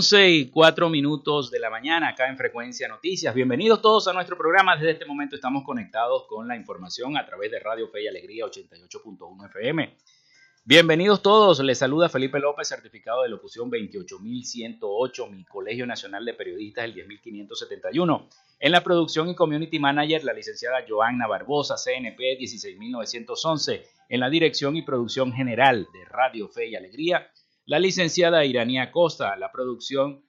11 y 4 minutos de la mañana acá en Frecuencia Noticias. Bienvenidos todos a nuestro programa. Desde este momento estamos conectados con la información a través de Radio Fe y Alegría 88.1 FM. Bienvenidos todos. Les saluda Felipe López, certificado de locución 28108, mi Colegio Nacional de Periodistas, el 10571. En la producción y community manager, la licenciada Joanna Barbosa, CNP 16911. En la dirección y producción general de Radio Fe y Alegría, la licenciada Iranía Costa, la producción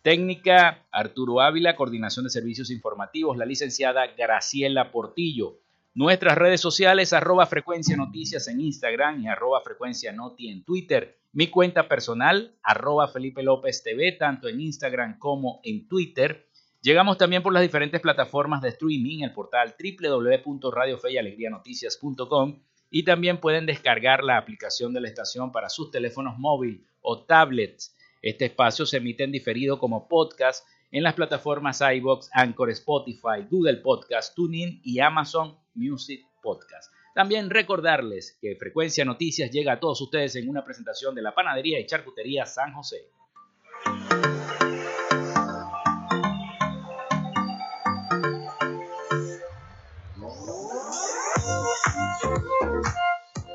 técnica Arturo Ávila, coordinación de servicios informativos, la licenciada Graciela Portillo. Nuestras redes sociales, arroba frecuencia noticias en Instagram y arroba frecuencia noti en Twitter. Mi cuenta personal, arroba Felipe López TV, tanto en Instagram como en Twitter. Llegamos también por las diferentes plataformas de streaming, el portal www.radiofeyalegrianoticias.com y también pueden descargar la aplicación de la estación para sus teléfonos móviles o tablets. Este espacio se emite en diferido como podcast en las plataformas iBox, Anchor, Spotify, Google Podcast, TuneIn y Amazon Music Podcast. También recordarles que Frecuencia Noticias llega a todos ustedes en una presentación de la Panadería y Charcutería San José.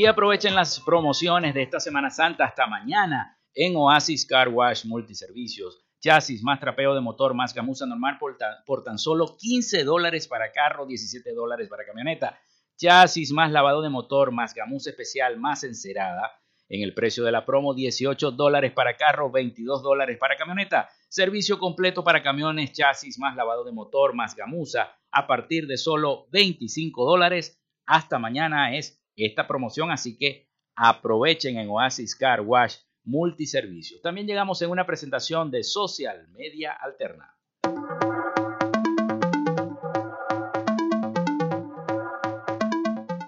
Y aprovechen las promociones de esta Semana Santa hasta mañana en Oasis Car Wash Multiservicios. Chasis más trapeo de motor más gamuza normal por, tan solo 15 dólares para carro, 17 dólares para camioneta. Chasis más lavado de motor más gamuza especial más encerada. En el precio de la promo, 18 dólares para carro, 22 dólares para camioneta. Servicio completo para camiones, chasis más lavado de motor más gamuza a partir de solo 25 dólares. Hasta mañana es esta promoción, así que aprovechen en Oasis Car Wash Multiservicios. También llegamos en una presentación de Social Media Alterna.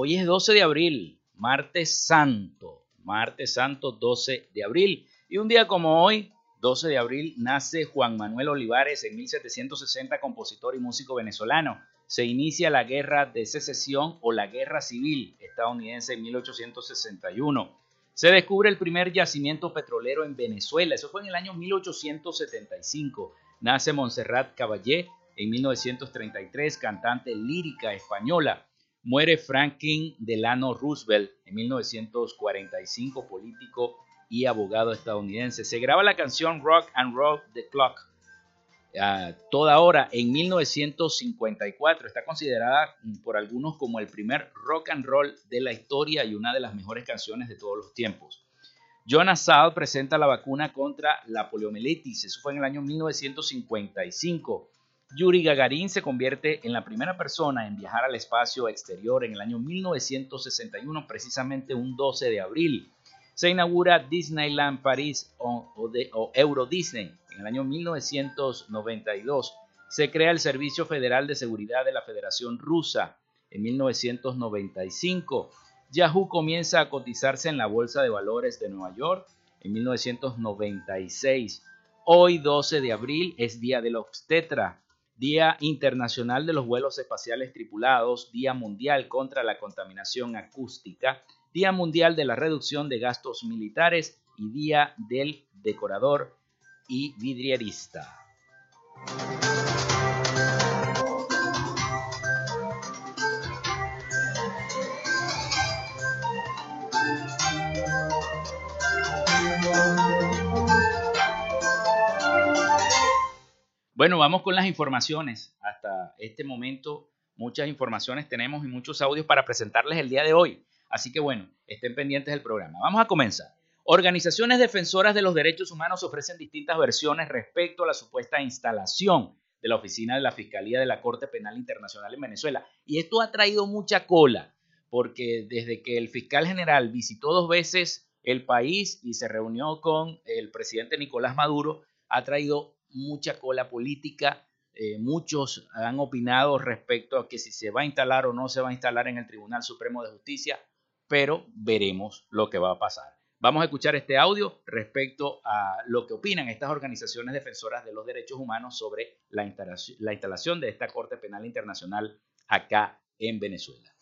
Hoy es 12 de abril, martes santo, martes santo 12 de abril. Y un día como hoy, 12 de abril, nace Juan Manuel Olivares en 1760, compositor y músico venezolano. Se inicia la guerra de secesión o la guerra civil estadounidense en 1861. Se descubre el primer yacimiento petrolero en Venezuela, eso fue en el año 1875. Nace Montserrat Caballé en 1933, cantante lírica española. Muere Franklin Delano Roosevelt en 1945, político y abogado estadounidense. Se graba la canción Rock and Roll the Clock a toda hora en 1954. Está considerada por algunos como el primer rock and roll de la historia y una de las mejores canciones de todos los tiempos. Jonas Salk presenta la vacuna contra la poliomielitis. Eso fue en el año 1955. Yuri Gagarin se convierte en la primera persona en viajar al espacio exterior en el año 1961, precisamente un 12 de abril. Se inaugura Disneyland París o, Euro Disney en el año 1992. Se crea el Servicio Federal de Seguridad de la Federación Rusa en 1995. Yahoo comienza a cotizarse en la Bolsa de Valores de Nueva York en 1996. Hoy, 12 de abril, es Día del Obstetra. Día Internacional de los Vuelos Espaciales Tripulados, Día Mundial contra la Contaminación Acústica, Día Mundial de la Reducción de Gastos Militares y Día del Decorador y Vidrierista. Bueno, vamos con las informaciones. Hasta este momento muchas informaciones tenemos y muchos audios para presentarles el día de hoy. Así que bueno, estén pendientes del programa. Vamos a comenzar. Organizaciones defensoras de los derechos humanos ofrecen distintas versiones respecto a la supuesta instalación de la oficina de la Fiscalía de la Corte Penal Internacional en Venezuela. Y esto ha traído mucha cola, porque desde que el fiscal general visitó dos veces el país y se reunió con el presidente Nicolás Maduro, ha traído mucha cola política. Eh, muchos han opinado respecto a que si se va a instalar o no se va a instalar en el Tribunal Supremo de Justicia, pero veremos lo que va a pasar. Vamos a escuchar este audio respecto a lo que opinan estas organizaciones defensoras de los derechos humanos sobre la instalación de esta Corte Penal Internacional acá en Venezuela.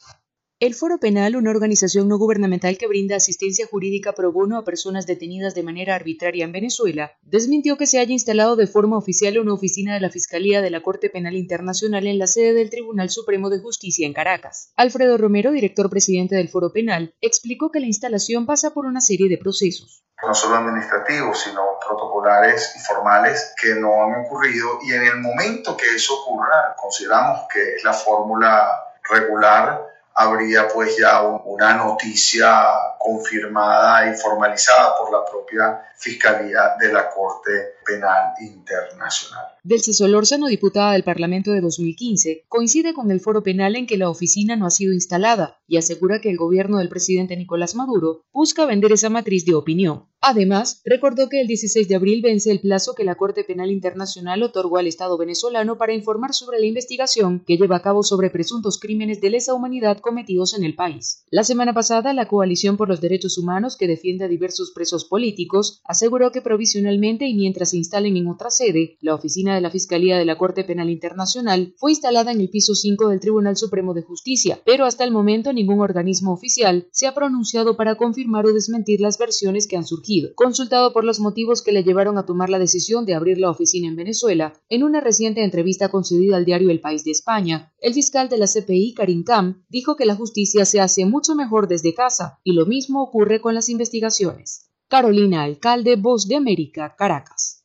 El Foro Penal, una organización no gubernamental que brinda asistencia jurídica pro bono a personas detenidas de manera arbitraria en Venezuela, desmintió que se haya instalado de forma oficial una oficina de la Fiscalía de la Corte Penal Internacional en la sede del Tribunal Supremo de Justicia en Caracas. Alfredo Romero, director presidente del Foro Penal, explicó que la instalación pasa por una serie de procesos. No solo administrativos, sino protocolares y formales que no han ocurrido y en el momento que eso ocurra, consideramos que es la fórmula regular habría pues ya una noticia confirmada y formalizada por la propia Fiscalía de la Corte Penal Internacional. Del Solórzano, diputada del Parlamento de 2015, coincide con el foro penal en que la oficina no ha sido instalada y asegura que el gobierno del presidente Nicolás Maduro busca vender esa matriz de opinión. Además, recordó que el 16 de abril vence el plazo que la Corte Penal Internacional otorgó al Estado venezolano para informar sobre la investigación que lleva a cabo sobre presuntos crímenes de lesa humanidad cometidos en el país. La semana pasada, la Coalición por los Derechos Humanos, que defiende a diversos presos políticos, aseguró que provisionalmente y mientras instalen en otra sede, la oficina de la Fiscalía de la Corte Penal Internacional fue instalada en el piso 5 del Tribunal Supremo de Justicia, pero hasta el momento ningún organismo oficial se ha pronunciado para confirmar o desmentir las versiones que han surgido. Consultado por los motivos que le llevaron a tomar la decisión de abrir la oficina en Venezuela, en una reciente entrevista concedida al diario El País de España, el fiscal de la CPI, Karim Kam, dijo que la justicia se hace mucho mejor desde casa y lo mismo ocurre con las investigaciones. Carolina Alcalde, Voz de América, Caracas.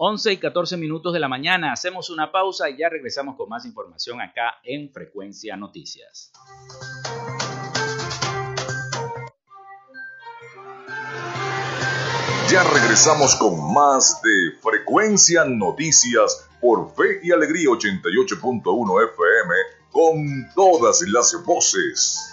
Once y 14 minutos de la mañana, hacemos una pausa y ya regresamos con más información acá en Frecuencia Noticias. Ya regresamos con más de Frecuencia Noticias por Fe y Alegría 88.1 FM con todas las voces.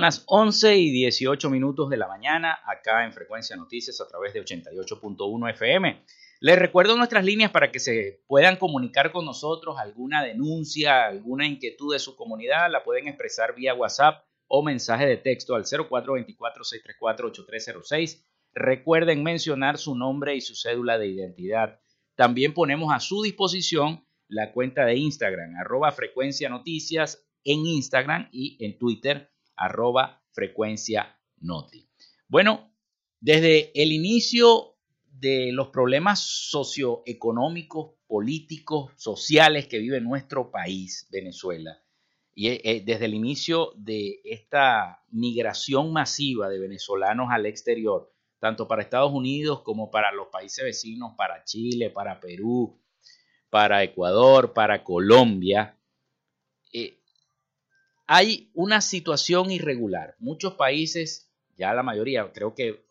Son las 11 y 18 minutos de la mañana acá en Frecuencia Noticias a través de 88.1 FM. Les recuerdo nuestras líneas para que se puedan comunicar con nosotros alguna denuncia, alguna inquietud de su comunidad, la pueden expresar vía WhatsApp o mensaje de texto al 0424-634-8306. Recuerden mencionar su nombre y su cédula de identidad. También ponemos a su disposición la cuenta de Instagram, arroba frecuencia noticias en Instagram y en Twitter arroba frecuencia noti. Bueno, desde el inicio de los problemas socioeconómicos, políticos, sociales que vive nuestro país, Venezuela, y eh, desde el inicio de esta migración masiva de venezolanos al exterior, tanto para Estados Unidos como para los países vecinos, para Chile, para Perú, para Ecuador, para Colombia, eh, hay una situación irregular. Muchos países, ya la mayoría, creo que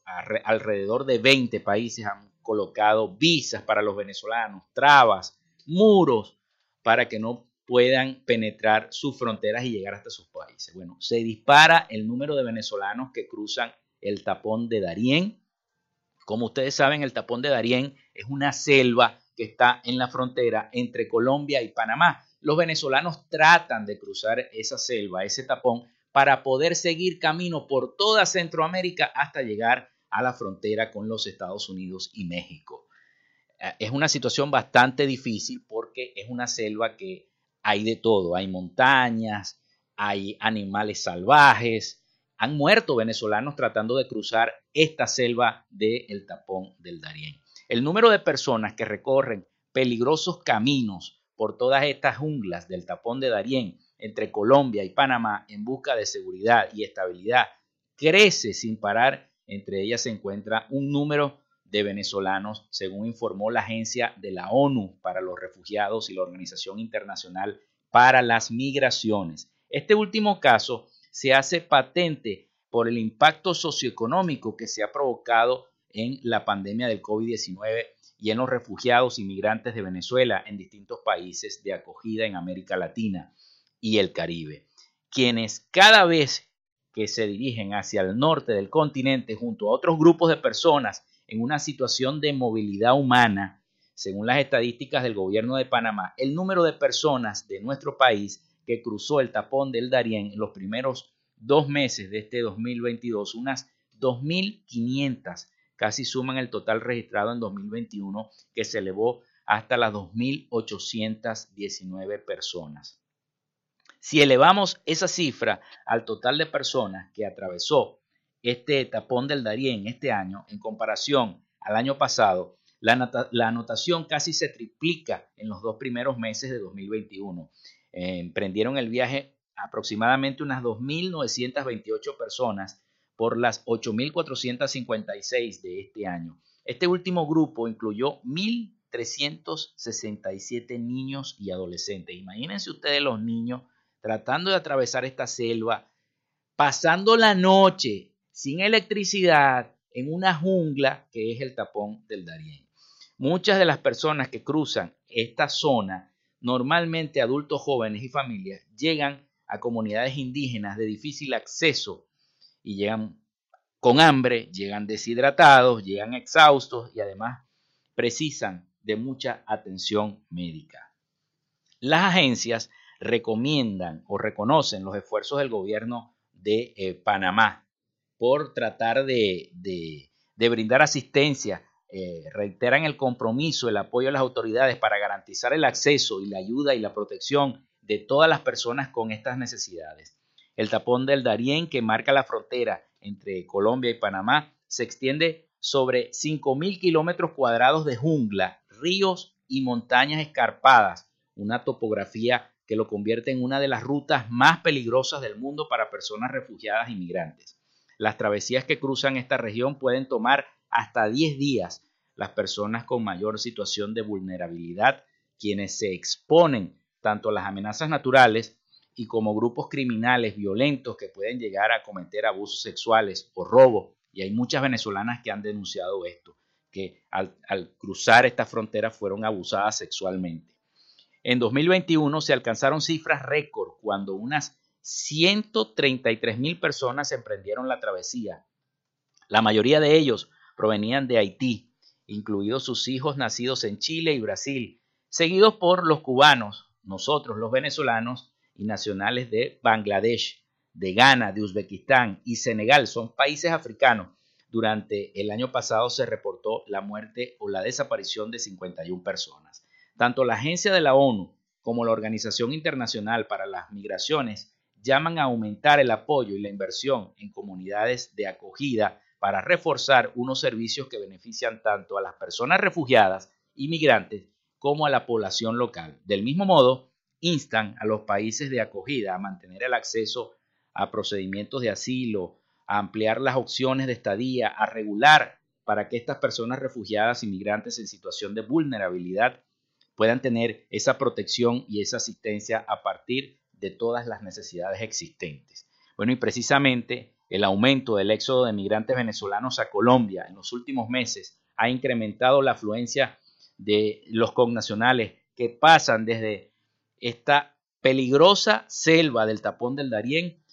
alrededor de 20 países han colocado visas para los venezolanos, trabas, muros, para que no puedan penetrar sus fronteras y llegar hasta sus países. Bueno, se dispara el número de venezolanos que cruzan el tapón de Darién. Como ustedes saben, el tapón de Darién es una selva que está en la frontera entre Colombia y Panamá los venezolanos tratan de cruzar esa selva, ese tapón, para poder seguir camino por toda Centroamérica hasta llegar a la frontera con los Estados Unidos y México. Eh, es una situación bastante difícil porque es una selva que hay de todo, hay montañas, hay animales salvajes, han muerto venezolanos tratando de cruzar esta selva del tapón del Darién. El número de personas que recorren peligrosos caminos por todas estas junglas del tapón de Darién entre Colombia y Panamá en busca de seguridad y estabilidad crece sin parar. Entre ellas se encuentra un número de venezolanos, según informó la Agencia de la ONU para los Refugiados y la Organización Internacional para las Migraciones. Este último caso se hace patente por el impacto socioeconómico que se ha provocado en la pandemia del COVID-19 y en los refugiados inmigrantes de Venezuela en distintos países de acogida en América Latina y el Caribe, quienes cada vez que se dirigen hacia el norte del continente junto a otros grupos de personas en una situación de movilidad humana, según las estadísticas del gobierno de Panamá, el número de personas de nuestro país que cruzó el tapón del Darién en los primeros dos meses de este 2022, unas 2.500 casi suman el total registrado en 2021, que se elevó hasta las 2.819 personas. Si elevamos esa cifra al total de personas que atravesó este tapón del Darién este año, en comparación al año pasado, la, anotación casi se triplica en los dos primeros meses de 2021. emprendieron el viaje aproximadamente unas 2.928 personas por las 8.456 de este año. Este último grupo incluyó 1.367 niños y adolescentes. Imagínense ustedes los niños tratando de atravesar esta selva, pasando la noche sin electricidad en una jungla que es el tapón del Darién. Muchas de las personas que cruzan esta zona, normalmente adultos jóvenes y familias, llegan a comunidades indígenas de difícil acceso y llegan con hambre, llegan deshidratados, llegan exhaustos y además precisan de mucha atención médica. Las agencias recomiendan o reconocen los esfuerzos del gobierno de eh, Panamá por tratar de, brindar asistencia, eh, reiteran el compromiso, el apoyo a las autoridades para garantizar el acceso y la ayuda y la protección de todas las personas con estas necesidades. El tapón del Darién, que marca la frontera entre Colombia y Panamá, se extiende sobre 5.000 kilómetros cuadrados de jungla, ríos y montañas escarpadas, una topografía que lo convierte en una de las rutas más peligrosas del mundo para personas refugiadas y migrantes. Las travesías que cruzan esta región pueden tomar hasta 10 días. Las personas con mayor situación de vulnerabilidad, quienes se exponen tanto a las amenazas naturales y como grupos criminales violentos que pueden llegar a cometer abusos sexuales o robo. Y hay muchas venezolanas que han denunciado esto, que al, cruzar esta frontera fueron abusadas sexualmente. En 2021 se alcanzaron cifras récord cuando unas 133 mil personas emprendieron la travesía. La mayoría de ellos provenían de Haití, incluidos sus hijos nacidos en Chile y Brasil, seguidos por los cubanos, nosotros los venezolanos y nacionales de Bangladesh, de Ghana, de Uzbekistán y Senegal son países africanos. Durante el año pasado se reportó la muerte o la desaparición de 51 personas. Tanto la Agencia de la ONU como la Organización Internacional para las Migraciones llaman a aumentar el apoyo y la inversión en comunidades de acogida para reforzar unos servicios que benefician tanto a las personas refugiadas y migrantes como a la población local. Del mismo modo, instan a los países de acogida a mantener el acceso a procedimientos de asilo, a ampliar las opciones de estadía, a regular para que estas personas refugiadas y migrantes en situación de vulnerabilidad puedan tener esa protección y esa asistencia a partir de todas las necesidades existentes. Bueno, y precisamente el aumento del éxodo de migrantes venezolanos a Colombia en los últimos meses ha incrementado la afluencia de los connacionales que pasan desde esta peligrosa selva del tapón del Darién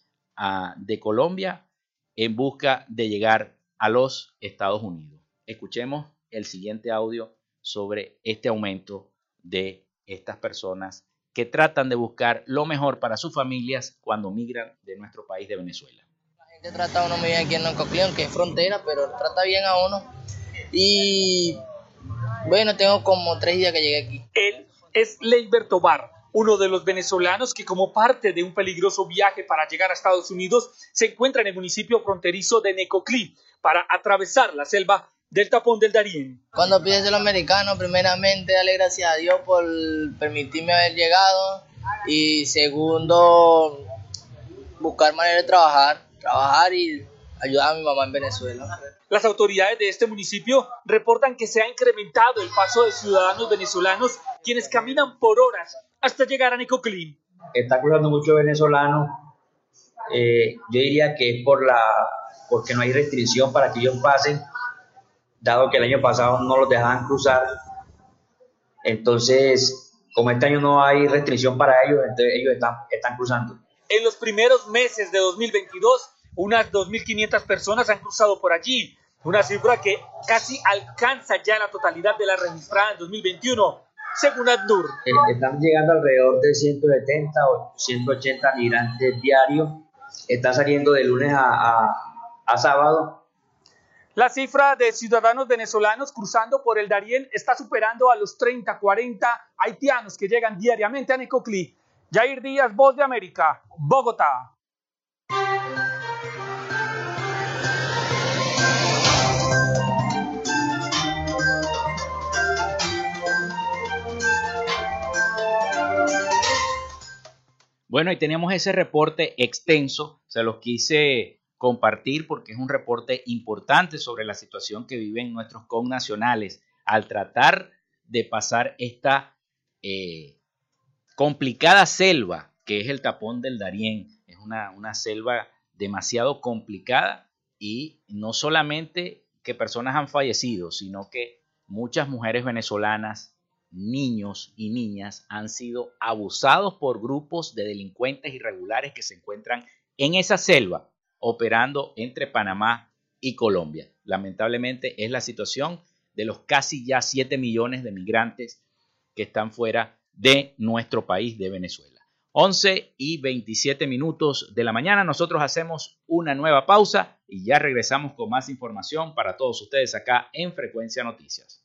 de Colombia en busca de llegar a los Estados Unidos. Escuchemos el siguiente audio sobre este aumento de estas personas que tratan de buscar lo mejor para sus familias cuando migran de nuestro país de Venezuela. La gente trata a uno muy bien aquí en Noncocleón, que es frontera, pero trata bien a uno. Y bueno, tengo como tres días que llegué aquí. Él es Leiberto Bar, uno de los venezolanos que como parte de un peligroso viaje para llegar a Estados Unidos se encuentra en el municipio fronterizo de Necoclí para atravesar la selva del tapón del Darién. Cuando pides el americano, primeramente dale gracias a Dios por permitirme haber llegado y segundo buscar manera de trabajar, trabajar y ayudar a mi mamá en Venezuela. Las autoridades de este municipio reportan que se ha incrementado el paso de ciudadanos venezolanos quienes caminan por horas hasta llegar a Necoclín. Está cruzando mucho venezolanos. Eh, yo diría que es por la porque no hay restricción para que ellos pasen dado que el año pasado no los dejaban cruzar. Entonces, como este año no hay restricción para ellos, entonces ellos están, están cruzando. En los primeros meses de 2022, unas 2.500 personas han cruzado por allí, una cifra que casi alcanza ya la totalidad de la registrada en 2021, según ADNUR. Eh, están llegando alrededor de 170 o 180 migrantes diarios, están saliendo de lunes a, a sábado la cifra de ciudadanos venezolanos cruzando por el Darién está superando a los 30, 40 haitianos que llegan diariamente a Necoclí. Jair Díaz, Voz de América, Bogotá. Bueno, y teníamos ese reporte extenso, se los quise compartir porque es un reporte importante sobre la situación que viven nuestros connacionales al tratar de pasar esta eh, complicada selva que es el tapón del Darién. Es una, una selva demasiado complicada y no solamente que personas han fallecido, sino que muchas mujeres venezolanas, niños y niñas han sido abusados por grupos de delincuentes irregulares que se encuentran en esa selva operando entre Panamá y Colombia. Lamentablemente es la situación de los casi ya 7 millones de migrantes que están fuera de nuestro país, de Venezuela. 11 y 27 minutos de la mañana, nosotros hacemos una nueva pausa y ya regresamos con más información para todos ustedes acá en Frecuencia Noticias.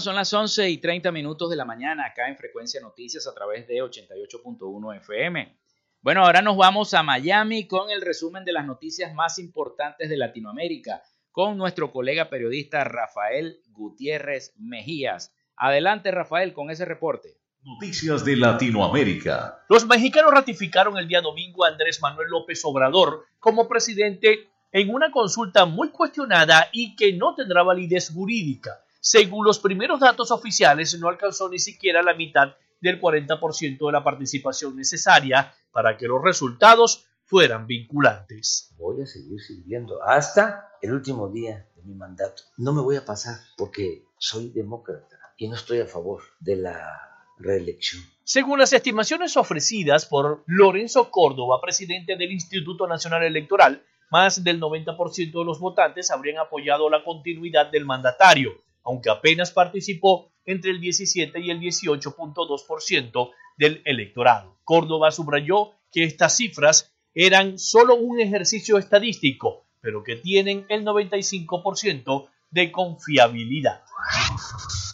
Son las 11 y 30 minutos de la mañana acá en Frecuencia Noticias a través de 88.1 FM. Bueno, ahora nos vamos a Miami con el resumen de las noticias más importantes de Latinoamérica con nuestro colega periodista Rafael Gutiérrez Mejías. Adelante, Rafael, con ese reporte. Noticias de Latinoamérica. Los mexicanos ratificaron el día domingo a Andrés Manuel López Obrador como presidente en una consulta muy cuestionada y que no tendrá validez jurídica. Según los primeros datos oficiales, no alcanzó ni siquiera la mitad del 40% de la participación necesaria para que los resultados fueran vinculantes. Voy a seguir sirviendo hasta el último día de mi mandato. No me voy a pasar porque soy demócrata y no estoy a favor de la reelección. Según las estimaciones ofrecidas por Lorenzo Córdoba, presidente del Instituto Nacional Electoral, más del 90% de los votantes habrían apoyado la continuidad del mandatario aunque apenas participó entre el 17 y el 18.2% del electorado. Córdoba subrayó que estas cifras eran solo un ejercicio estadístico, pero que tienen el 95% de confiabilidad.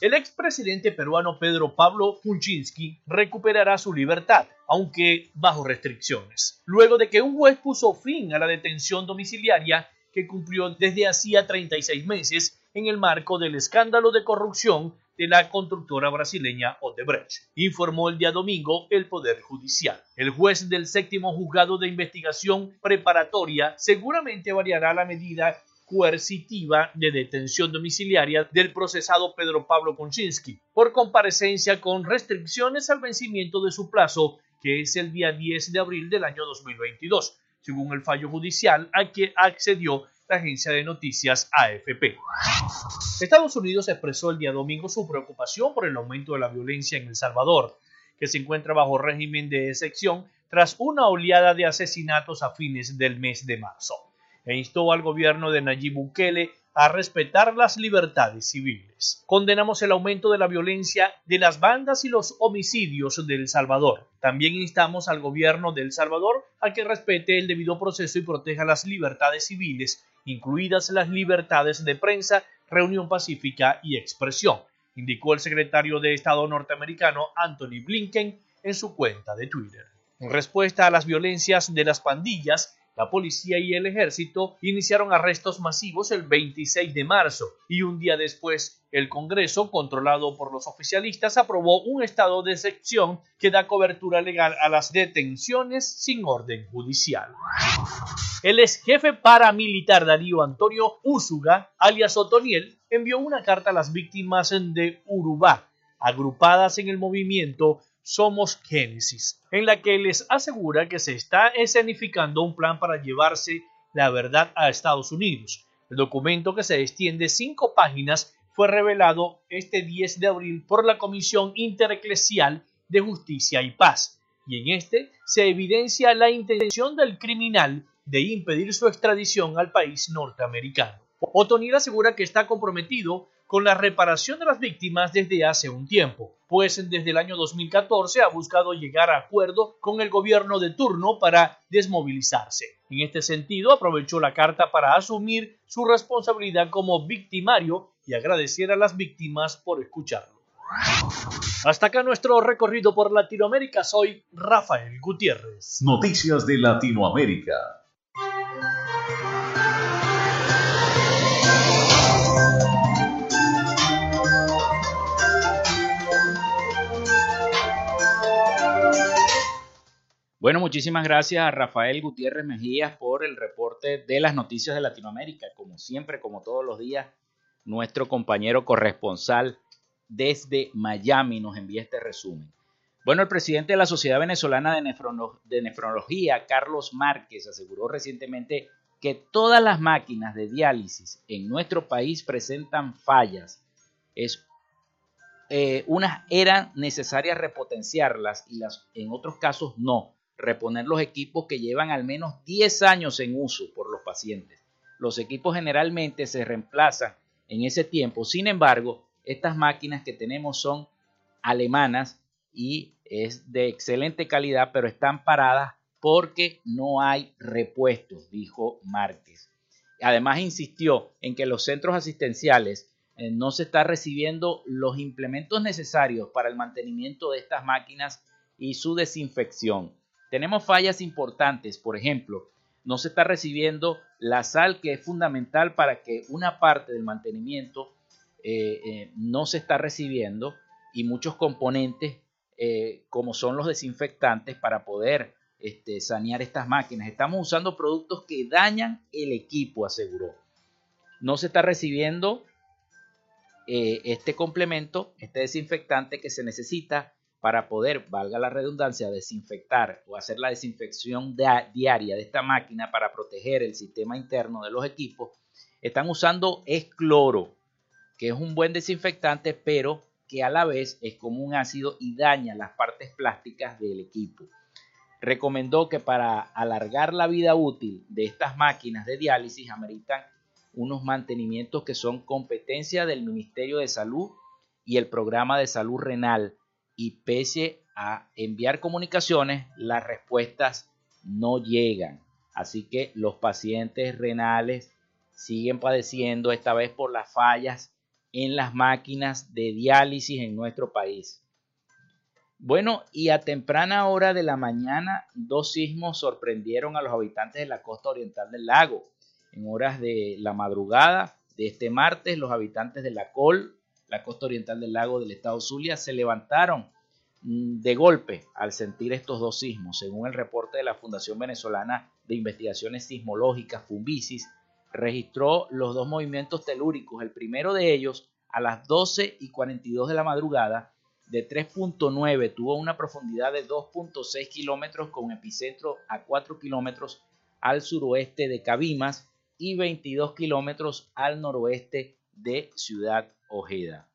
El expresidente peruano Pedro Pablo Kuczynski recuperará su libertad, aunque bajo restricciones, luego de que un juez puso fin a la detención domiciliaria que cumplió desde hacía 36 meses en el marco del escándalo de corrupción de la constructora brasileña Odebrecht, informó el día domingo el Poder Judicial. El juez del séptimo juzgado de investigación preparatoria seguramente variará la medida coercitiva de detención domiciliaria del procesado Pedro Pablo Konczynski por comparecencia con restricciones al vencimiento de su plazo, que es el día 10 de abril del año 2022, según el fallo judicial al que accedió la agencia de noticias AFP. Estados Unidos expresó el día domingo su preocupación por el aumento de la violencia en El Salvador, que se encuentra bajo régimen de excepción tras una oleada de asesinatos a fines del mes de marzo e instó al gobierno de Nayib Bukele a respetar las libertades civiles. Condenamos el aumento de la violencia de las bandas y los homicidios de El Salvador. También instamos al gobierno de El Salvador a que respete el debido proceso y proteja las libertades civiles, incluidas las libertades de prensa, reunión pacífica y expresión, indicó el secretario de Estado norteamericano Anthony Blinken en su cuenta de Twitter. En respuesta a las violencias de las pandillas, la policía y el ejército iniciaron arrestos masivos el 26 de marzo y un día después el Congreso, controlado por los oficialistas, aprobó un estado de excepción que da cobertura legal a las detenciones sin orden judicial. El ex jefe paramilitar Darío Antonio Úsuga, alias Otoniel, envió una carta a las víctimas de Urubá, agrupadas en el movimiento somos Génesis, en la que les asegura que se está escenificando un plan para llevarse la verdad a Estados Unidos. El documento, que se extiende cinco páginas, fue revelado este 10 de abril por la Comisión Intereclesial de Justicia y Paz, y en este se evidencia la intención del criminal de impedir su extradición al país norteamericano. Otoniel asegura que está comprometido con la reparación de las víctimas desde hace un tiempo, pues desde el año 2014 ha buscado llegar a acuerdo con el gobierno de turno para desmovilizarse. En este sentido, aprovechó la carta para asumir su responsabilidad como victimario y agradecer a las víctimas por escucharlo. Hasta acá nuestro recorrido por Latinoamérica. Soy Rafael Gutiérrez. Noticias de Latinoamérica. Bueno, muchísimas gracias a Rafael Gutiérrez Mejías por el reporte de las noticias de Latinoamérica. Como siempre, como todos los días, nuestro compañero corresponsal desde Miami nos envía este resumen. Bueno, el presidente de la Sociedad Venezolana de, Nefrología, Carlos Márquez, aseguró recientemente que todas las máquinas de diálisis en nuestro país presentan fallas. Es, eh, unas eran necesarias repotenciarlas y las en otros casos no reponer los equipos que llevan al menos 10 años en uso por los pacientes. Los equipos generalmente se reemplazan en ese tiempo. Sin embargo, estas máquinas que tenemos son alemanas y es de excelente calidad, pero están paradas porque no hay repuestos, dijo Márquez. Además, insistió en que los centros asistenciales eh, no se están recibiendo los implementos necesarios para el mantenimiento de estas máquinas y su desinfección. Tenemos fallas importantes, por ejemplo, no se está recibiendo la sal que es fundamental para que una parte del mantenimiento eh, eh, no se está recibiendo y muchos componentes eh, como son los desinfectantes para poder este, sanear estas máquinas. Estamos usando productos que dañan el equipo, aseguró. No se está recibiendo este complemento, este desinfectante que se necesita para poder, valga la redundancia, desinfectar o hacer la desinfección diaria de esta máquina para proteger el sistema interno de los equipos, están usando es cloro, que es un buen desinfectante, pero que a la vez es como un ácido y daña las partes plásticas del equipo. Recomendó que para alargar la vida útil de estas máquinas de diálisis ameritan unos mantenimientos que son competencia del Ministerio de Salud y el Programa de Salud Renal y pese a enviar comunicaciones, las respuestas no llegan. Así que los pacientes renales siguen padeciendo esta vez por las fallas en las máquinas de diálisis en nuestro país. Bueno, y a temprana hora de la mañana, dos sismos sorprendieron a los habitantes de la costa oriental del lago. En horas de la madrugada de este martes, los habitantes de la Col la costa oriental del lago del estado Zulia, se levantaron de golpe al sentir estos dos sismos. Según el reporte de la Fundación Venezolana de Investigaciones Sismológicas, Fumbisis, registró los dos movimientos telúricos. El primero de ellos a las 12 y 42 de la madrugada de 3.9 tuvo una profundidad de 2.6 kilómetros con epicentro a 4 kilómetros al suroeste de Cabimas y 22 kilómetros al noroeste de Ciudad Ojeda.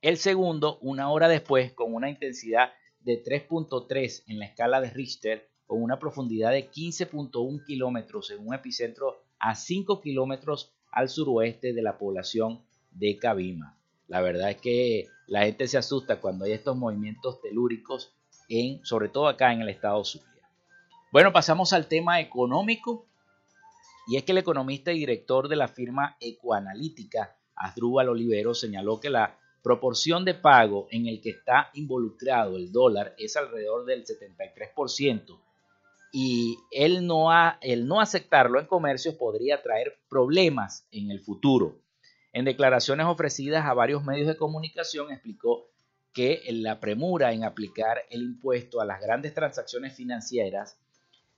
El segundo, una hora después, con una intensidad de 3.3 en la escala de Richter, con una profundidad de 15.1 kilómetros en un epicentro a 5 kilómetros al suroeste de la población de Cabima. La verdad es que la gente se asusta cuando hay estos movimientos telúricos, en, sobre todo acá en el estado Zulia. Bueno, pasamos al tema económico. Y es que el economista y director de la firma Ecoanalítica, Asdrúbal Olivero, señaló que la proporción de pago en el que está involucrado el dólar es alrededor del 73% y el no, el no aceptarlo en comercio podría traer problemas en el futuro. En declaraciones ofrecidas a varios medios de comunicación explicó que la premura en aplicar el impuesto a las grandes transacciones financieras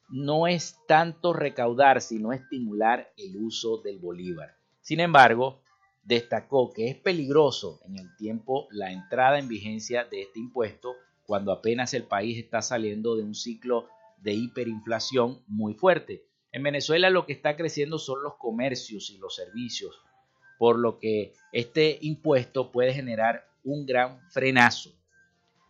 no es tanto recaudar, sino estimular el uso del bolívar. Sin embargo, destacó que es peligroso en el tiempo la entrada en vigencia de este impuesto cuando apenas el país está saliendo de un ciclo de hiperinflación muy fuerte. En Venezuela lo que está creciendo son los comercios y los servicios, por lo que este impuesto puede generar un gran frenazo.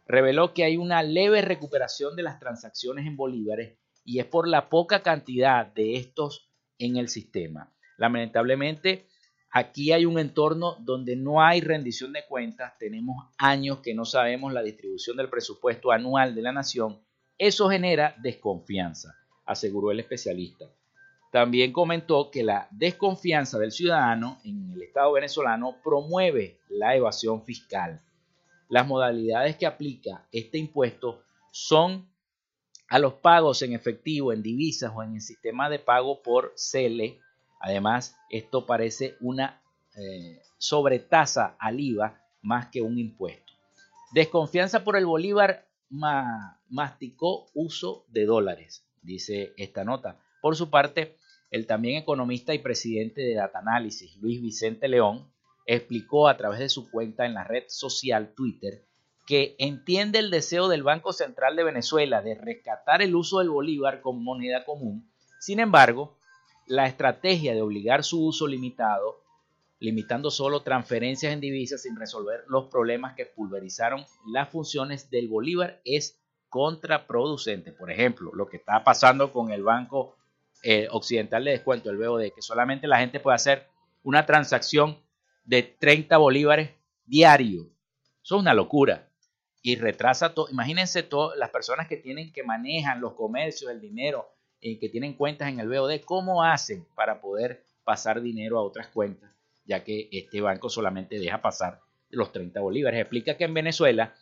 Reveló que hay una leve recuperación de las transacciones en bolívares y es por la poca cantidad de estos en el sistema. Lamentablemente, aquí hay un entorno donde no hay rendición de cuentas, tenemos años que no sabemos la distribución del presupuesto anual de la nación, eso genera desconfianza, aseguró el especialista. También comentó que la desconfianza del ciudadano en el Estado venezolano promueve la evasión fiscal. Las modalidades que aplica este impuesto son a los pagos en efectivo, en divisas o en el sistema de pago por CELE. Además, esto parece una eh, sobretasa al IVA más que un impuesto. Desconfianza por el Bolívar masticó uso de dólares, dice esta nota. Por su parte, el también economista y presidente de Data Analysis, Luis Vicente León, explicó a través de su cuenta en la red social Twitter que entiende el deseo del Banco Central de Venezuela de rescatar el uso del bolívar como moneda común. Sin embargo, la estrategia de obligar su uso limitado, limitando solo transferencias en divisas sin resolver los problemas que pulverizaron las funciones del bolívar, es contraproducente. Por ejemplo, lo que está pasando con el Banco eh, occidental de descuento, el BOD, que solamente la gente puede hacer una transacción de 30 bolívares diario. Eso es una locura. Y retrasa todo. Imagínense todas las personas que tienen que manejan los comercios, el dinero, y que tienen cuentas en el BOD, ¿cómo hacen para poder pasar dinero a otras cuentas? Ya que este banco solamente deja pasar los 30 bolívares. Explica que en Venezuela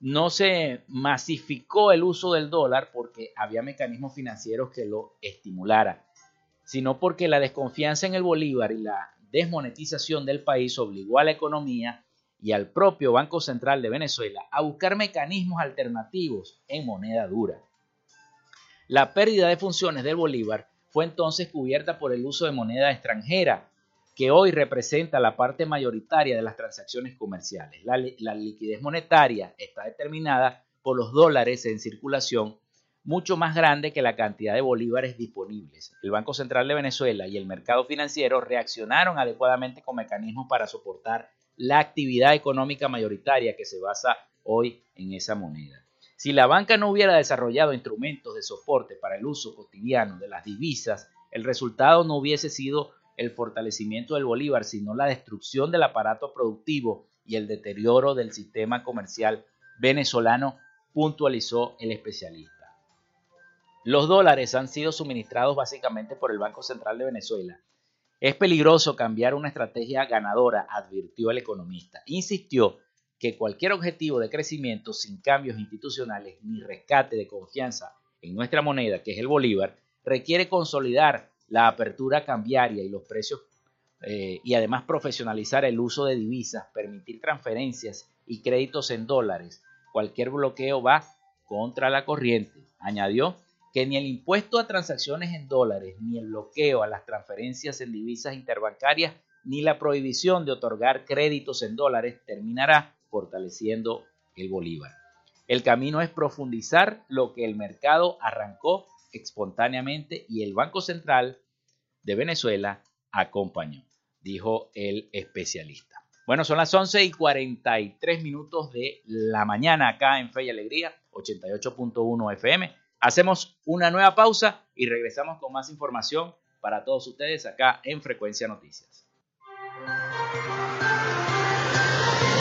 no se masificó el uso del dólar porque había mecanismos financieros que lo estimularan, sino porque la desconfianza en el bolívar y la desmonetización del país obligó a la economía y al propio Banco Central de Venezuela a buscar mecanismos alternativos en moneda dura. La pérdida de funciones del bolívar fue entonces cubierta por el uso de moneda extranjera, que hoy representa la parte mayoritaria de las transacciones comerciales. La, liquidez monetaria está determinada por los dólares en circulación, mucho más grande que la cantidad de bolívares disponibles. El Banco Central de Venezuela y el mercado financiero reaccionaron adecuadamente con mecanismos para soportar la actividad económica mayoritaria que se basa hoy en esa moneda. Si la banca no hubiera desarrollado instrumentos de soporte para el uso cotidiano de las divisas, el resultado no hubiese sido el fortalecimiento del bolívar, sino la destrucción del aparato productivo y el deterioro del sistema comercial venezolano, puntualizó el especialista. Los dólares han sido suministrados básicamente por el Banco Central de Venezuela. Es peligroso cambiar una estrategia ganadora, advirtió el economista. Insistió que cualquier objetivo de crecimiento sin cambios institucionales ni rescate de confianza en nuestra moneda, que es el bolívar, requiere consolidar la apertura cambiaria y los precios eh, y además profesionalizar el uso de divisas, permitir transferencias y créditos en dólares. Cualquier bloqueo va contra la corriente. Añadió que ni el impuesto a transacciones en dólares, ni el bloqueo a las transferencias en divisas interbancarias, ni la prohibición de otorgar créditos en dólares terminará fortaleciendo el bolívar. El camino es profundizar lo que el mercado arrancó espontáneamente y el Banco Central de Venezuela acompañó, dijo el especialista. Bueno, son las 11 y 43 minutos de la mañana acá en Fe y Alegría, 88.1 FM. Hacemos una nueva pausa y regresamos con más información para todos ustedes acá en Frecuencia Noticias.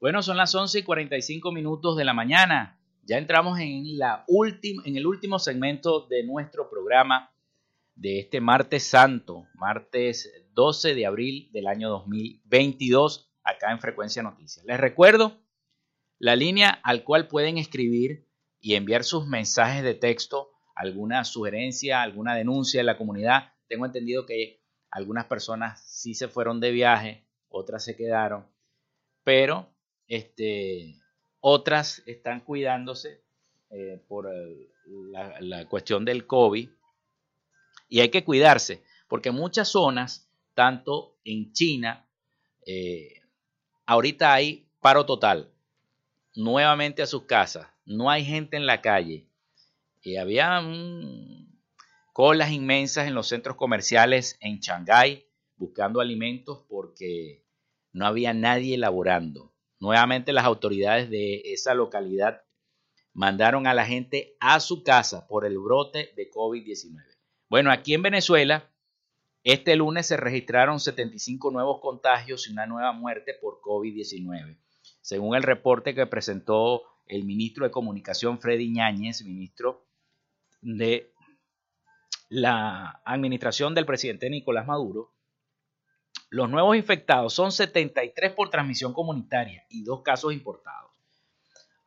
Bueno, son las 11 y 45 minutos de la mañana. Ya entramos en, la en el último segmento de nuestro programa de este martes santo, martes 12 de abril del año 2022, acá en Frecuencia Noticias. Les recuerdo la línea al cual pueden escribir y enviar sus mensajes de texto, alguna sugerencia, alguna denuncia de la comunidad. Tengo entendido que algunas personas sí se fueron de viaje, otras se quedaron, pero este, otras están cuidándose eh, por la, cuestión del COVID. Y hay que cuidarse, porque muchas zonas, tanto en China, eh, ahorita hay paro total, nuevamente a sus casas, no hay gente en la calle. Y había colas inmensas en los centros comerciales en Shanghái buscando alimentos porque no había nadie elaborando. Nuevamente las autoridades de esa localidad mandaron a la gente a su casa por el brote de COVID-19. Bueno, aquí en Venezuela, este lunes se registraron 75 nuevos contagios y una nueva muerte por COVID-19. Según el reporte que presentó el ministro de Comunicación Freddy Ñáñez, ministro de la administración del presidente Nicolás Maduro, los nuevos infectados son 73 por transmisión comunitaria y dos casos importados.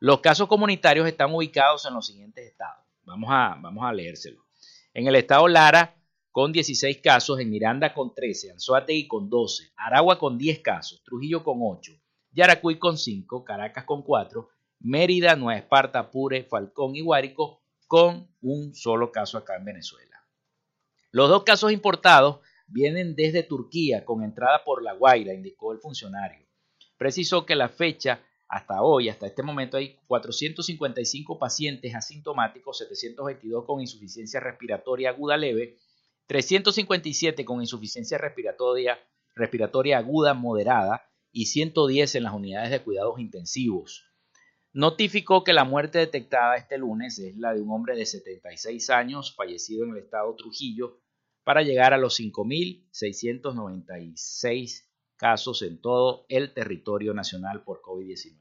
Los casos comunitarios están ubicados en los siguientes estados. Vamos a, vamos a leérselo. En el estado Lara con 16 casos, en Miranda con 13, Anzuategui con 12, Aragua con 10 casos, Trujillo con 8, Yaracuy con 5, Caracas con 4, Mérida, Nueva Esparta, Apure, Falcón y Guárico con un solo caso acá en Venezuela. Los dos casos importados vienen desde Turquía con entrada por La Guaira, indicó el funcionario. Precisó que la fecha hasta hoy, hasta este momento, hay 455 pacientes asintomáticos, 722 con insuficiencia respiratoria aguda leve, 357 con insuficiencia respiratoria, respiratoria aguda moderada y 110 en las unidades de cuidados intensivos. Notificó que la muerte detectada este lunes es la de un hombre de 76 años, fallecido en el estado Trujillo, para llegar a los 5.696 casos en todo el territorio nacional por COVID-19.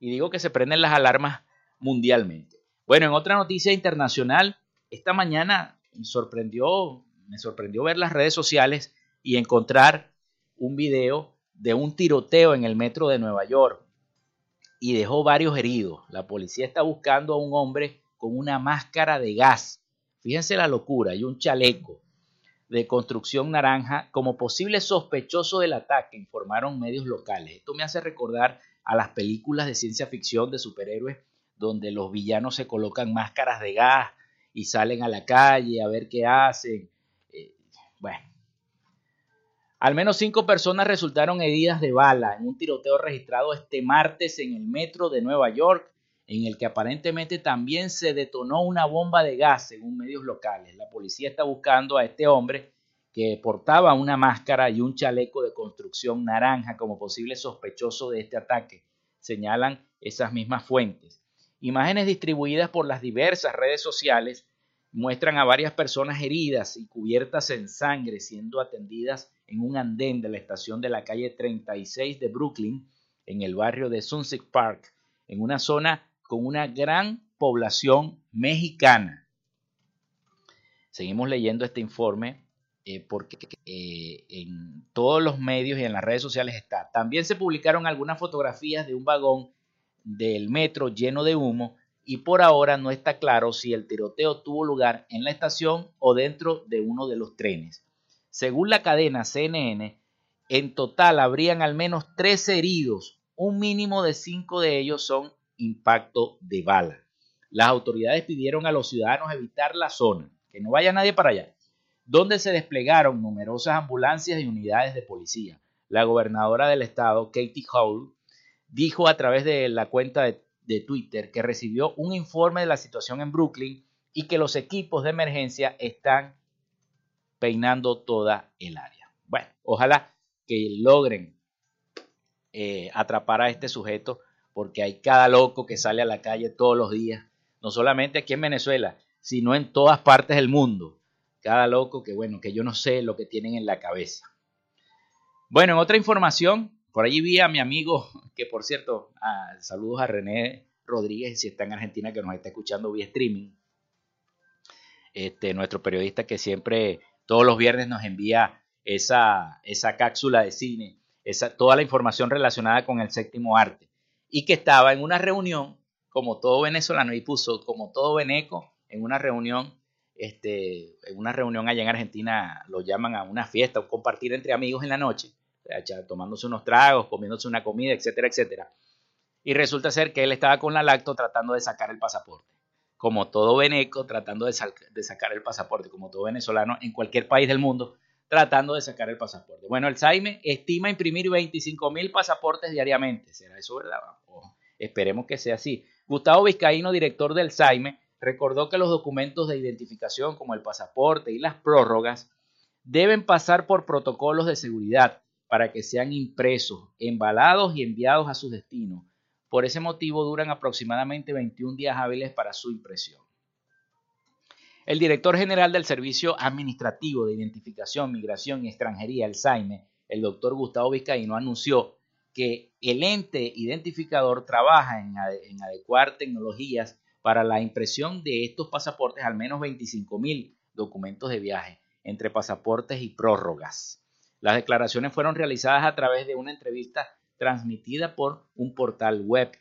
Y digo que se prenden las alarmas mundialmente. Bueno, en otra noticia internacional, esta mañana me sorprendió, me sorprendió ver las redes sociales y encontrar un video de un tiroteo en el metro de Nueva York y dejó varios heridos. La policía está buscando a un hombre con una máscara de gas. Fíjense la locura, y un chaleco de construcción naranja como posible sospechoso del ataque, informaron medios locales. Esto me hace recordar a las películas de ciencia ficción de superhéroes donde los villanos se colocan máscaras de gas y salen a la calle a ver qué hacen. Eh, bueno, Al menos cinco personas resultaron heridas de bala en un tiroteo registrado este martes en el metro de Nueva York, en el que aparentemente también se detonó una bomba de gas, según medios locales. La policía está buscando a este hombre que portaba una máscara y un chaleco de construcción naranja como posible sospechoso de este ataque, señalan esas mismas fuentes. Imágenes distribuidas por las diversas redes sociales muestran a varias personas heridas y cubiertas en sangre siendo atendidas en un andén de la estación de la calle 36 de Brooklyn, en el barrio de Sunset Park, en una zona con una gran población mexicana. Seguimos leyendo este informe eh, porque eh, en todos los medios y en las redes sociales está. También se publicaron algunas fotografías de un vagón del metro lleno de humo y por ahora no está claro si el tiroteo tuvo lugar en la estación o dentro de uno de los trenes. Según la cadena CNN, en total habrían al menos 13 heridos, un mínimo de 5 de ellos son impacto de bala. Las autoridades pidieron a los ciudadanos evitar la zona, que no vaya nadie para allá, donde se desplegaron numerosas ambulancias y unidades de policía. La gobernadora del estado, Katie Howe, dijo a través de la cuenta de de Twitter que recibió un informe de la situación en Brooklyn y que los equipos de emergencia están peinando toda el área. Bueno, ojalá que logren eh, atrapar a este sujeto porque hay cada loco que sale a la calle todos los días, no solamente aquí en Venezuela, sino en todas partes del mundo. Cada loco que, bueno, que yo no sé lo que tienen en la cabeza. Bueno, en otra información, por allí vi a mi amigo, que por cierto, ah, saludos a René Rodríguez, si está en Argentina, que nos está escuchando vía streaming. Este, nuestro periodista que siempre, todos los viernes nos envía esa, esa cápsula de cine, esa, toda la información relacionada con el séptimo arte. Y que estaba en una reunión, como todo venezolano, y puso como todo veneco, en una reunión, este, en una reunión allá en Argentina, lo llaman a una fiesta, o compartir entre amigos en la noche tomándose unos tragos, comiéndose una comida, etcétera, etcétera. Y resulta ser que él estaba con la lacto tratando de sacar el pasaporte. Como todo veneco, tratando de, sacar el pasaporte, como todo venezolano en cualquier país del mundo, tratando de sacar el pasaporte. Bueno, el Saime estima imprimir 25 mil pasaportes diariamente. ¿Será eso verdad? esperemos que sea así. Gustavo Vizcaíno, director del Saime, recordó que los documentos de identificación como el pasaporte y las prórrogas deben pasar por protocolos de seguridad para que sean impresos, embalados y enviados a sus destinos. Por ese motivo duran aproximadamente 21 días hábiles para su impresión. El director general del Servicio Administrativo de Identificación, Migración y Extranjería, el SAIME, el doctor Gustavo Vizcaíno, anunció que el ente identificador trabaja en, en adecuar tecnologías para la impresión de estos pasaportes, al menos 25 mil documentos de viaje, entre pasaportes y prórrogas. Las declaraciones fueron realizadas a través de una entrevista transmitida por un portal web.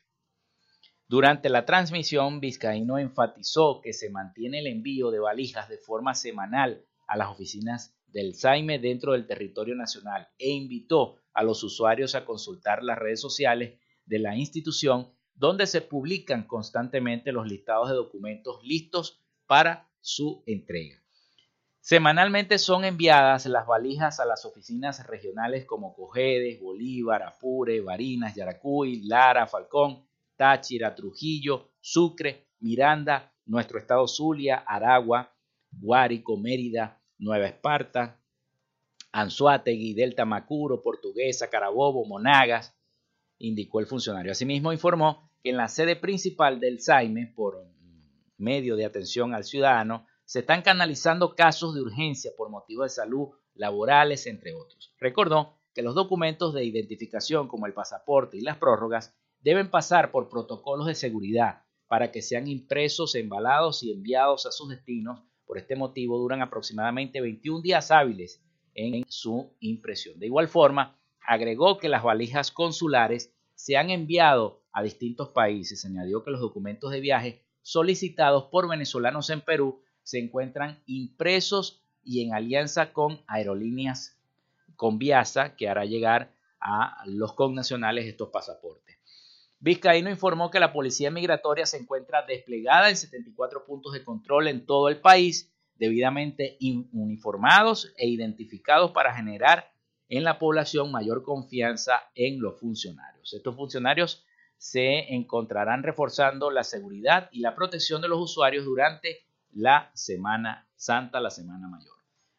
Durante la transmisión, Vizcaíno enfatizó que se mantiene el envío de valijas de forma semanal a las oficinas del SAIME dentro del territorio nacional e invitó a los usuarios a consultar las redes sociales de la institución donde se publican constantemente los listados de documentos listos para su entrega. Semanalmente son enviadas las valijas a las oficinas regionales como Cojedes, Bolívar, Apure, Barinas, Yaracuy, Lara, Falcón, Táchira, Trujillo, Sucre, Miranda, nuestro estado Zulia, Aragua, Guárico, Mérida, Nueva Esparta, Anzuategui, Delta Macuro, Portuguesa, Carabobo, Monagas, indicó el funcionario. Asimismo informó que en la sede principal del SAIME, por medio de atención al ciudadano, se están canalizando casos de urgencia por motivos de salud, laborales, entre otros. Recordó que los documentos de identificación como el pasaporte y las prórrogas deben pasar por protocolos de seguridad para que sean impresos, embalados y enviados a sus destinos. Por este motivo duran aproximadamente 21 días hábiles en su impresión. De igual forma, agregó que las valijas consulares se han enviado a distintos países. Añadió que los documentos de viaje solicitados por venezolanos en Perú se encuentran impresos y en alianza con aerolíneas con Viasa, que hará llegar a los connacionales estos pasaportes. Vizcaíno informó que la policía migratoria se encuentra desplegada en 74 puntos de control en todo el país, debidamente uniformados e identificados para generar en la población mayor confianza en los funcionarios. Estos funcionarios se encontrarán reforzando la seguridad y la protección de los usuarios durante la Semana Santa, la Semana Mayor.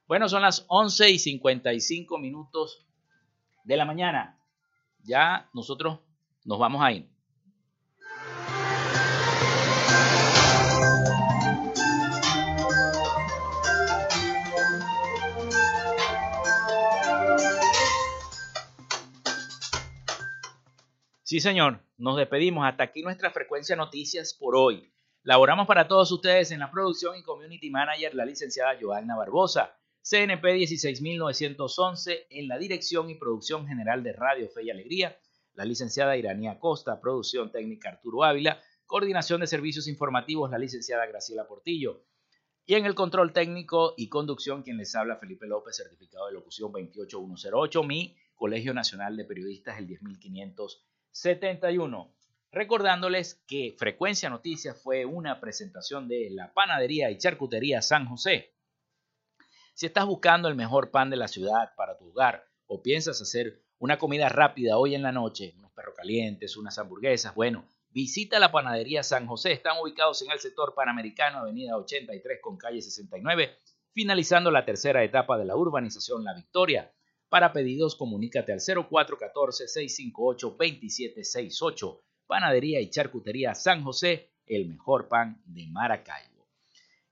Bueno, son las 11 y 55 minutos de la mañana. Ya nosotros nos vamos a ir. Sí, señor, nos despedimos. Hasta aquí nuestra frecuencia noticias por hoy. Laboramos para todos ustedes en la producción y community manager la licenciada Joanna Barbosa, CNP 16911 en la dirección y producción general de Radio Fe y Alegría, la licenciada Iranía Costa, producción técnica Arturo Ávila, coordinación de servicios informativos la licenciada Graciela Portillo. Y en el control técnico y conducción, quien les habla, Felipe López, certificado de locución 28108, mi Colegio Nacional de Periodistas, el 10500 71. Recordándoles que Frecuencia Noticias fue una presentación de la Panadería y Charcutería San José. Si estás buscando el mejor pan de la ciudad para tu hogar o piensas hacer una comida rápida hoy en la noche, unos perros calientes, unas hamburguesas, bueno, visita la Panadería San José. Están ubicados en el sector panamericano, avenida 83 con calle 69, finalizando la tercera etapa de la urbanización La Victoria. Para pedidos, comunícate al 0414-658-2768. Panadería y Charcutería San José, el mejor pan de Maracaibo.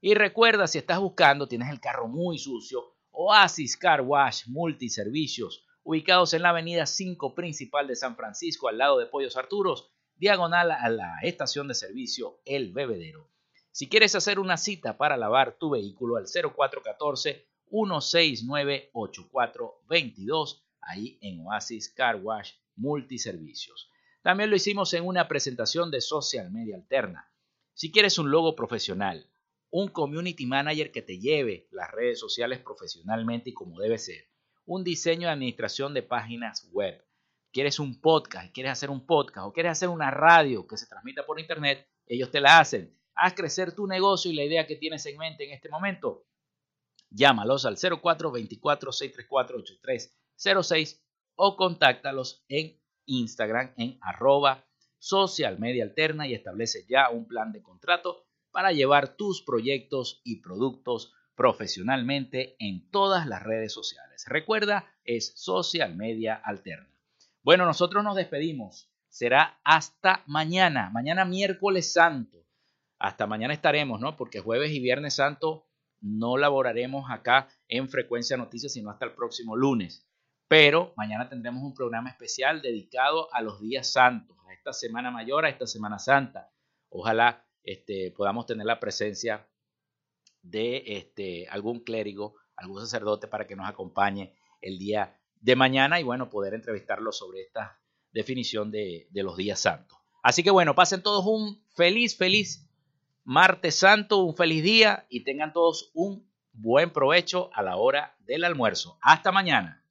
Y recuerda, si estás buscando, tienes el carro muy sucio, Oasis Car Wash Multiservicios, ubicados en la avenida 5 principal de San Francisco, al lado de Pollos Arturos, diagonal a la estación de servicio El Bebedero. Si quieres hacer una cita para lavar tu vehículo al 0414 1698422 ahí en Oasis Car Wash Multiservicios. También lo hicimos en una presentación de Social Media Alterna. Si quieres un logo profesional, un community manager que te lleve las redes sociales profesionalmente y como debe ser, un diseño de administración de páginas web, quieres un podcast, quieres hacer un podcast o quieres hacer una radio que se transmita por internet, ellos te la hacen. Haz crecer tu negocio y la idea que tienes en mente en este momento. Llámalos al 0424-634-8306 o contáctalos en Instagram en arroba social y establece ya un plan de contrato para llevar tus proyectos y productos profesionalmente en todas las redes sociales. Recuerda, es social media alterna. Bueno, nosotros nos despedimos. Será hasta mañana, mañana miércoles santo. Hasta mañana estaremos, ¿no? Porque jueves y viernes santo no laboraremos acá en Frecuencia Noticias, sino hasta el próximo lunes. Pero mañana tendremos un programa especial dedicado a los días santos, a esta Semana Mayor, a esta Semana Santa. Ojalá este, podamos tener la presencia de este, algún clérigo, algún sacerdote para que nos acompañe el día de mañana y bueno, poder entrevistarlo sobre esta definición de, de los días santos. Así que bueno, pasen todos un feliz, feliz martes santo, un feliz día y tengan todos un buen provecho a la hora del almuerzo. Hasta mañana.